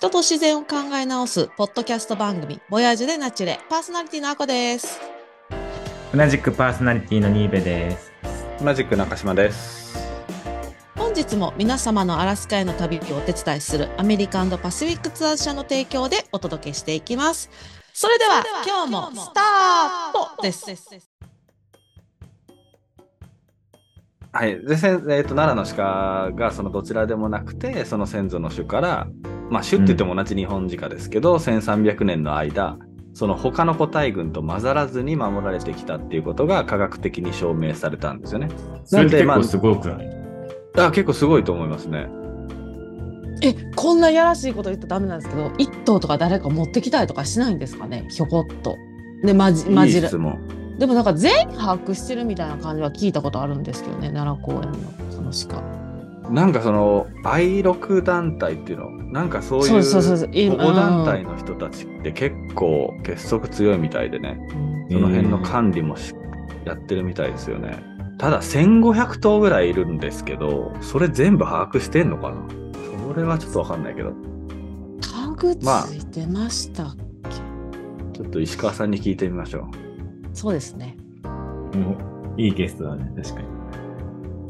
人と自然を考え直すポッドキャスト番組ボヤージュでナチュレパーソナリティのあこです同じくパーソナリティのニーベです。同じく中島です。本日も皆様のアラスカへの旅をお手伝いするアメリカンドパシフィックツアーズ社の提供でお届けしていきますそれでは今日もスタートですはい。で、せんえっ、と、奈良の鹿がそのどちらでもなくて、その先祖の種から、まあ、種って言っても同じ日本鹿ですけど、1300年の間、その他の個体群と混ざらずに守られてきたっていうことが科学的に証明されたんですよね。それって結まあ構すごくない、あ結構すごいと思いますね。えこんなやらしいこと言ったらダメなんですけど一頭とか誰か持ってきたりとかしないんですかね？ひょこっとでまじ混いいじる質問。でもなんか全員把握してるみたいな感じは聞いたことあるんですけどね奈良公園のその鹿なんかその、愛録団体っていうの、なんかそういう保護団体の人たちって結構結束強いみたいでね。うんその辺の管理もしやってるみたいですよね。ただ1500頭ぐらいいるんですけど、それ全部把握してんのかな？それはちょっとわかんないけど、タグつまあいてましたっけ、ちょっと石川さんに聞いてみましょう。そうですね。もういいゲストだね、確かに。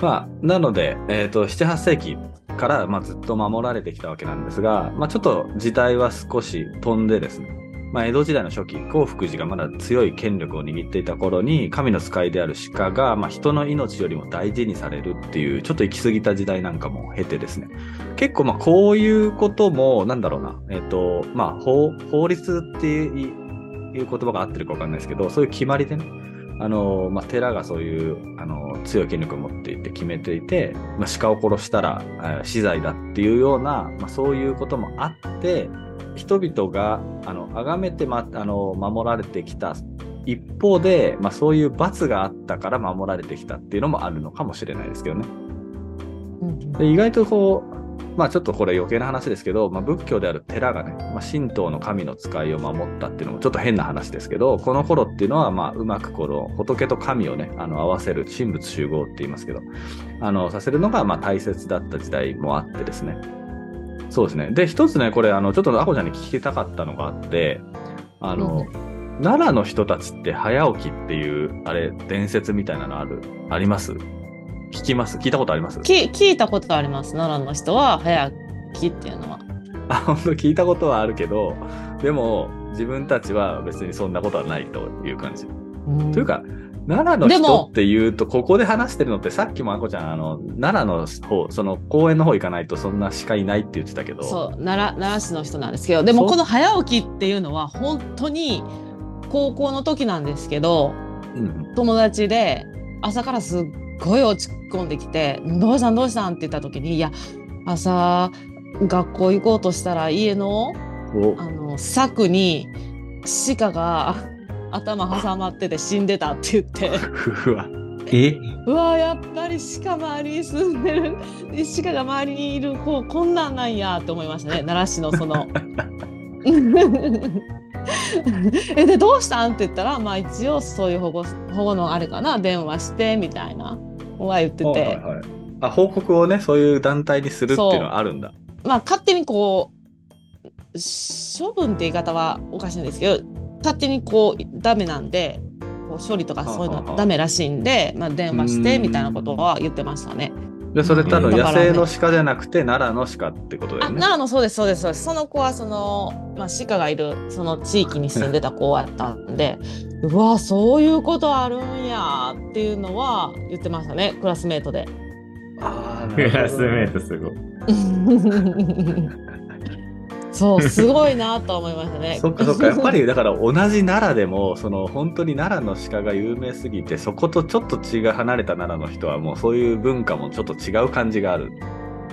まあ、なので、えっ、と、7、8世紀から、まあ、ずっと守られてきたわけなんですが、まあ、ちょっと時代は少し飛んでですね、まあ、江戸時代の初期、興福寺がまだ強い権力を握っていた頃に、神の使いである鹿が、まあ、人の命よりも大事にされるっていう、ちょっと行き過ぎた時代なんかも経てですね、結構、まあ、こういうことも、なんだろうな、えっ、と、まあ、法、法律っていう言葉が合ってるかわかんないですけど、そういう決まりでね、あの、まあ、寺がそういう、あの、強い権力を持っていて決めていて、まあ、鹿を殺したら、えー死罪だっていうような、まあ、そういうこともあって、人々が、あの、崇めて、ま、あの、守られてきた一方で、まあ、そういう罰があったから守られてきたっていうのもあるのかもしれないですけどね。うんで意外とこう、まあちょっとこれ余計な話ですけど、まあ、仏教である寺がね、まあ、神道の神の使いを守ったっていうのもちょっと変な話ですけど、この頃っていうのは、まあうまくこの仏と神をね、あの合わせる神仏集合って言いますけど、あの、させるのがまあ大切だった時代もあってですね。そうですね。で、一つね、これ、あの、ちょっとアコちゃんに聞きたかったのがあって、あの、奈良の人たちって早起きっていう、あれ、伝説みたいなのある、あります？聞きます？聞いたことあります？き聞いたことあります。奈良の人は早起きっていうのは。あ、本当聞いたことはあるけど、でも自分たちは別にそんなことはないという感じ。うん。というか、奈良の人っていうと、ここで話してるのって、さっきもあこちゃん、あの、奈良の方、その公園の方行かないとそんな鹿いないって言ってたけど、そう奈良奈良市の人なんですけどでもこの早起きっていうのは本当に高校の時なんですけどうん、友達で朝からすっごい落ち込んできて「どうしたんどうしたん?」って言った時に「いや朝学校行こうとしたら家のお。あの柵に鹿が頭挟まってて死んでた」って言って。えうわやっぱり鹿周りに住んでる。鹿が周りにいるこうこんなんなんやって思いましたね。奈良市のその。えでどうしたん？って言ったらまあ一応そういう保護保護のあれかな。電話してみたいなは言ってて、はいはいはいあ、報告をね、そういう団体にするっていうのはあるんだ。まあ勝手にこう処分って言い方はおかしいんですけど勝手にこうダメなんでこう処理とかそういうのはダメらしいんで、まあ、電話してうんみたいなことは言ってましたね。で、それ多分野生の鹿じゃなくて、奈良の鹿ってことだあよね。奈良のそうですそうですそうですその子はその、まあ、鹿がいるその地域に住んでた子やったんでうわそういうことあるんやっていうのは言ってましたねクラスメートで。あークラスメトートすごい。そうすごいなと思いましたね。そっかそっか、やっぱりだから同じ奈良でも、その本当に奈良の鹿が有名すぎて、そことちょっと血が離れた奈良の人はもうそういう文化もちょっと違う感じがある。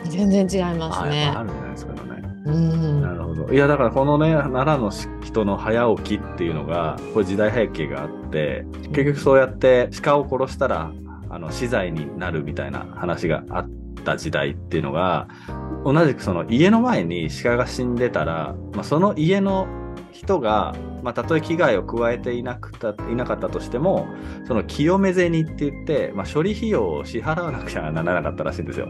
全然違いますねぱあ。るんじゃないですかね。うんなるほど。いや、だからこのね、奈良の人の早起きっていうのが、これ時代背景があって、結局そうやって鹿を殺したら、あの、死罪になるみたいな話があった時代っていうのが、同じくその家の前に鹿が死んでたら、まあ、その家の人が、まあ、たとえ危害を加えていなくたいなかったとしても、その清め銭って言って、まあ、処理費用を支払わなくちゃならなかったらしいんですよ。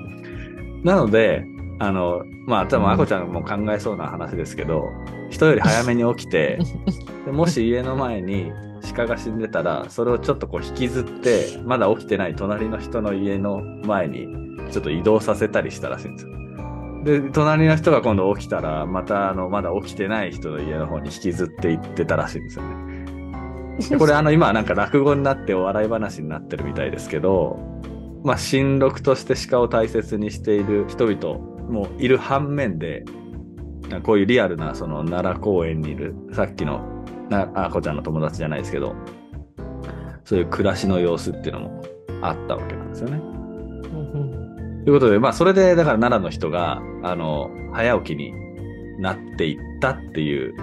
なので、あの、まあ、多分、あこちゃんも考えそうな話ですけど、人より早めに起きて、でもし家の前に鹿が死んでたら、それをちょっとこう引きずって、まだ起きてない隣の人の家の前に、ちょっと移動させたりしたらしいんですよ。で、隣の人が今度起きたら、またあの、まだ起きてない人の家の方に引きずって行ってたらしいんですよね。これあの今なんか落語になってお笑い話になってるみたいですけど、まあ新録として鹿を大切にしている人々もいる反面で、こういうリアルなその奈良公園にいるさっきのなあこちゃんの友達じゃないですけど、そういう暮らしの様子っていうのもあったわけなんですよね。ということで、まあそれでだから奈良の人が、あの、早起きになっていったっていう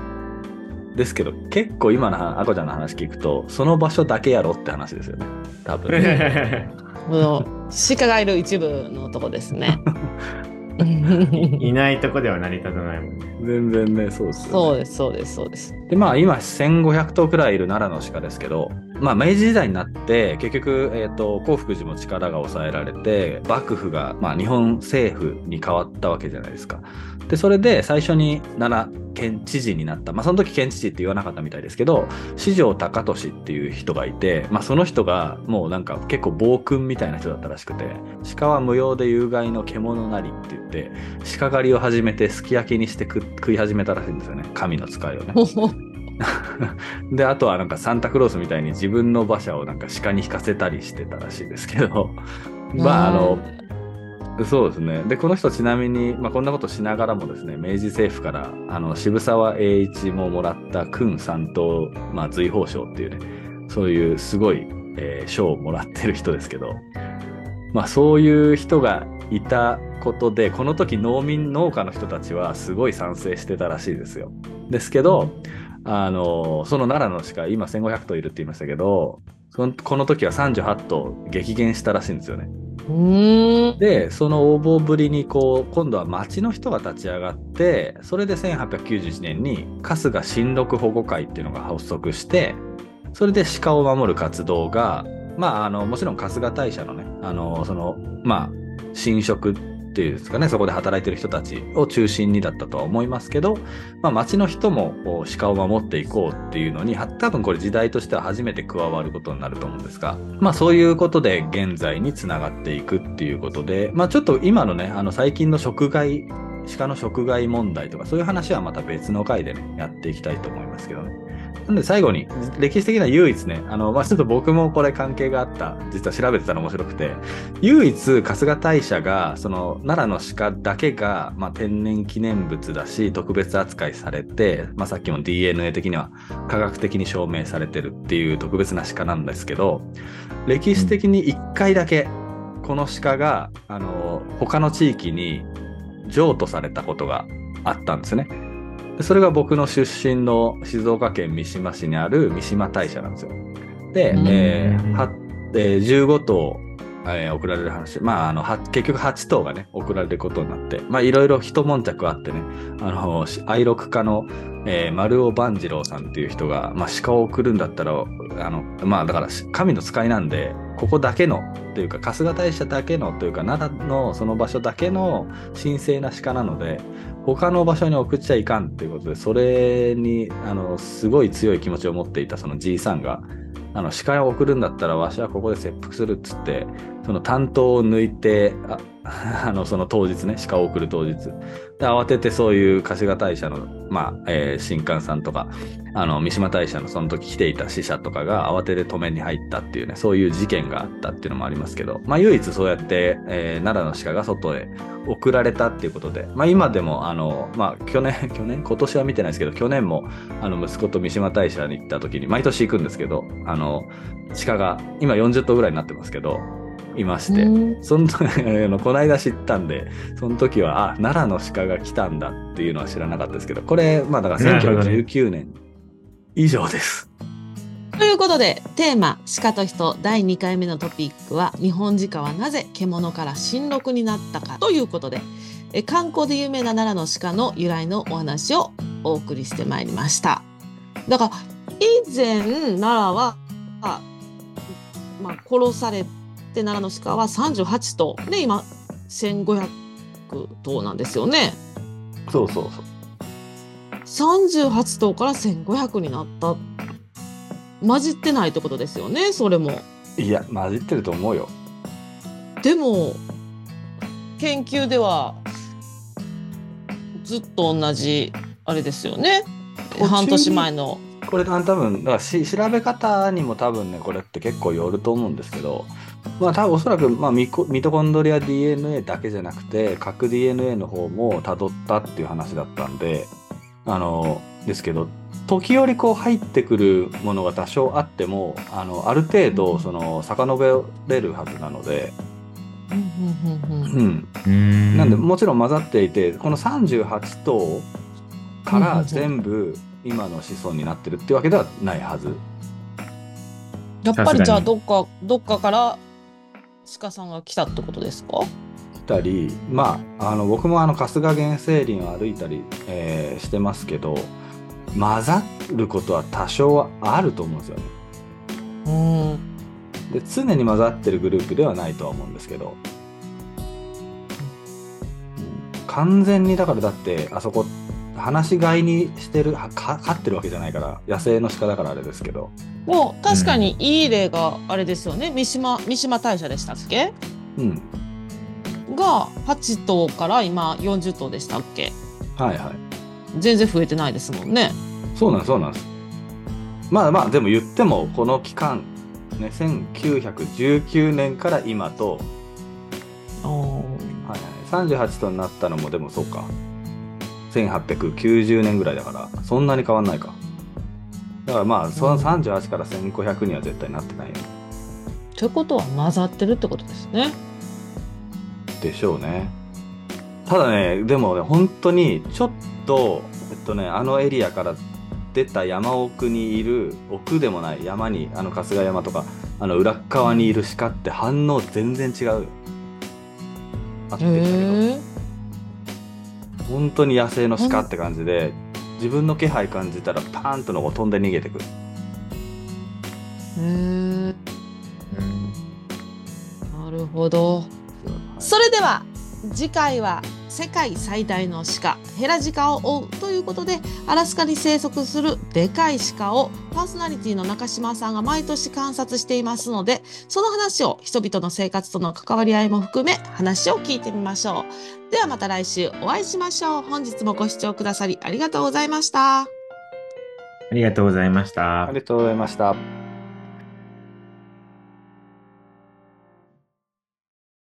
ですけど、結構今のあこちゃんの話聞くと、その場所だけやろって話ですよね。多分。この鹿がいる一部のとこですね。いないとこでは成り立たないもんね。全然ね、そうです。そうです、そうです、そうです。で、まあ今1500頭くらいいる奈良の鹿ですけど、まあ明治時代になって、結局、えっ、と、興福寺も力が抑えられて、幕府が、まあ日本政府に変わったわけじゃないですか。で、それで最初に奈良県知事になった。まあその時県知事って言わなかったみたいですけど、四条高俊っていう人がいて、まあその人がもうなんか結構暴君みたいな人だったらしくて、鹿は無用で有害の獣なりって言って、鹿狩りを始めてすき焼きにして食い始めたらしいんですよね。神の使いをね。で、あとはなんかサンタクロースみたいに自分の馬車をなんか鹿に引かせたりしてたらしいですけど、まああの、そうですね。で、この人ちなみに、まあこんなことしながらもですね、明治政府から、あの、渋沢栄一ももらった勲三等、まあ随宝賞っていうね、そういうすごい、えー賞をもらってる人ですけど、まあそういう人がいたことで、この時農民、農家の人たちはすごい賛成してたらしいですよ。ですけど、あの、その奈良の鹿、今1500頭いるって言いましたけど、そのこの時は38頭激減したらしいんですよね。で、その応募ぶりに、こう、今度は町の人が立ち上がって、それで1891年に春日新録保護会っていうのが発足して、それで鹿を守る活動が、まあ、あの、もちろん春日大社のね、あの、その、まあ、新職っていうんですかね、そこで働いてる人たちを中心にだったとは思いますけど、まあ、町の人も鹿を守っていこうっていうのに、多分これ時代としては初めて加わることになると思うんですが、まあそういうことで現在につながっていくっていうことで、まあちょっと今のね、あの最近の食害、鹿の食害問題とかそういう話はまた別の回でね、やっていきたいと思いますけどね。なんで最後に、歴史的な唯一ね、あの、まあ、ちょっと僕もこれ関係があった、実は調べてたら面白くて、唯一春日大社が、その奈良の鹿だけが、まあ、天然記念物だし、特別扱いされて、まあ、さっきも DNA 的には科学的に証明されてるっていう特別な鹿なんですけど、歴史的に一回だけ、この鹿が、あの、他の地域に譲渡されたことがあったんですね。でそれが僕の出身の静岡県三島市にある三島大社なんですよ。で、うんえーはえー15頭、えー送られる話、まあ、あのは結局8頭がね、送られることになって、まあ、いろいろ一悶着あってね、あの、し愛録家の、えー丸尾万次郎さんっていう人が、まあ、鹿を送るんだったら、あの、まあ、だから、し神の使いなんで、ここだけの、というか、春日大社だけの、というか、奈良のその場所だけの神聖な鹿なので、他の場所に送っちゃいかんということで、それに、あの、すごい強い気持ちを持っていたそのじいさんが、あの、鹿を送るんだったら、わしはここで切腹するっつって、その担当を抜いて、あの、その当日ね、鹿を送る当日。で、慌ててそういう春日大社の、まあ、えー新官さんとか、あの、三島大社のその時来ていた死者とかが慌てて止めに入ったっていうね、そういう事件があったっていうのもありますけど、まあ、唯一そうやって、えー奈良の鹿が外へ送られたっていうことで、まあ、今でも、あの、まあ、去年、去年、今年は見てないですけど、去年も、あの、息子と三島大社に行った時に、毎年行くんですけど、あの、鹿が、今40頭ぐらいになってますけど、いまして、うんその、この間知ったんで、その時は、あ、奈良の鹿が来たんだっていうのは知らなかったですけど、これ、まあだから1919年以上です。ということでテーマ「鹿と人」第2回目のトピックは「日本鹿はなぜ獣から新鹿になったか」ということでえ観光で有名な奈良の鹿の由来のお話をお送りしてまいりました。だから以前奈良は、まあ、殺されて奈良の鹿は38頭で今1500 16頭なんですよね。そうそうそう。38頭から1500になった。混じってないってことですよね、それも。いや、混じってると思うよ。でも、研究では、ずっと同じ、あれですよね。半年前の。これ多分、だからし調べ方にも多分ね、これって結構よると思うんですけど、まあ多分おそらく、まあ、ミコミトコンドリア DNA だけじゃなくて、核 DNA の方も辿ったっていう話だったんで、あの、ですけど、時折こう入ってくるものが多少あっても、あの、ある程度、その、遡れるはずなので、うんうんうんうんうん。うーん。なんで、もちろん混ざっていて、この38頭からうんうんうん。全部今の子孫になってるってわけではないはず。やっぱりじゃあどっかどっかから鹿さんが来たってことですか？たり、まあ、あの僕もあの春日原生林を歩いたり、えーしてますけど混ざることは多少はあると思うんですよね。うん。で常に混ざってるグループではないとは思うんですけど、うん完全にだからだってあそこ放し飼いにしてる飼ってるわけじゃないから野生の鹿だからあれですけど、もう確かにいい例があれですよね。三島三島大社でしたっけ？うん、が8頭から今40頭でしたっけ？はいはい。全然増えてないですもんね。そうなんですそうなんです。まあまあでも言ってもこの期間ね1919年から今と。はいはい、38トンになったのもでもそうか。1890年ぐらいだからそんなに変わんないかだからまあその38から1500には絶対なってないということは混ざってるってことですね。でしょうね。ただねでもね本当にちょっとえっとねあのエリアから出た山奥にいる奥でもない山にあの春日山とかあの裏っ側にいる鹿って反応全然違うよ。あってきたけど。本当に野生の鹿って感じで自分の気配感じたらパーンとの飛んで逃げてくるへえ。なるほど。それでは次回は世界最大の鹿ヘラジカを追うということでアラスカに生息するでかい鹿をパーソナリティの中島さんが毎年観察していますのでその話を人々の生活との関わり合いも含め話を聞いてみましょうではまた来週お会いしましょう本日もご視聴くださりありがとうございましたありがとうございましたあ。りがとうございました。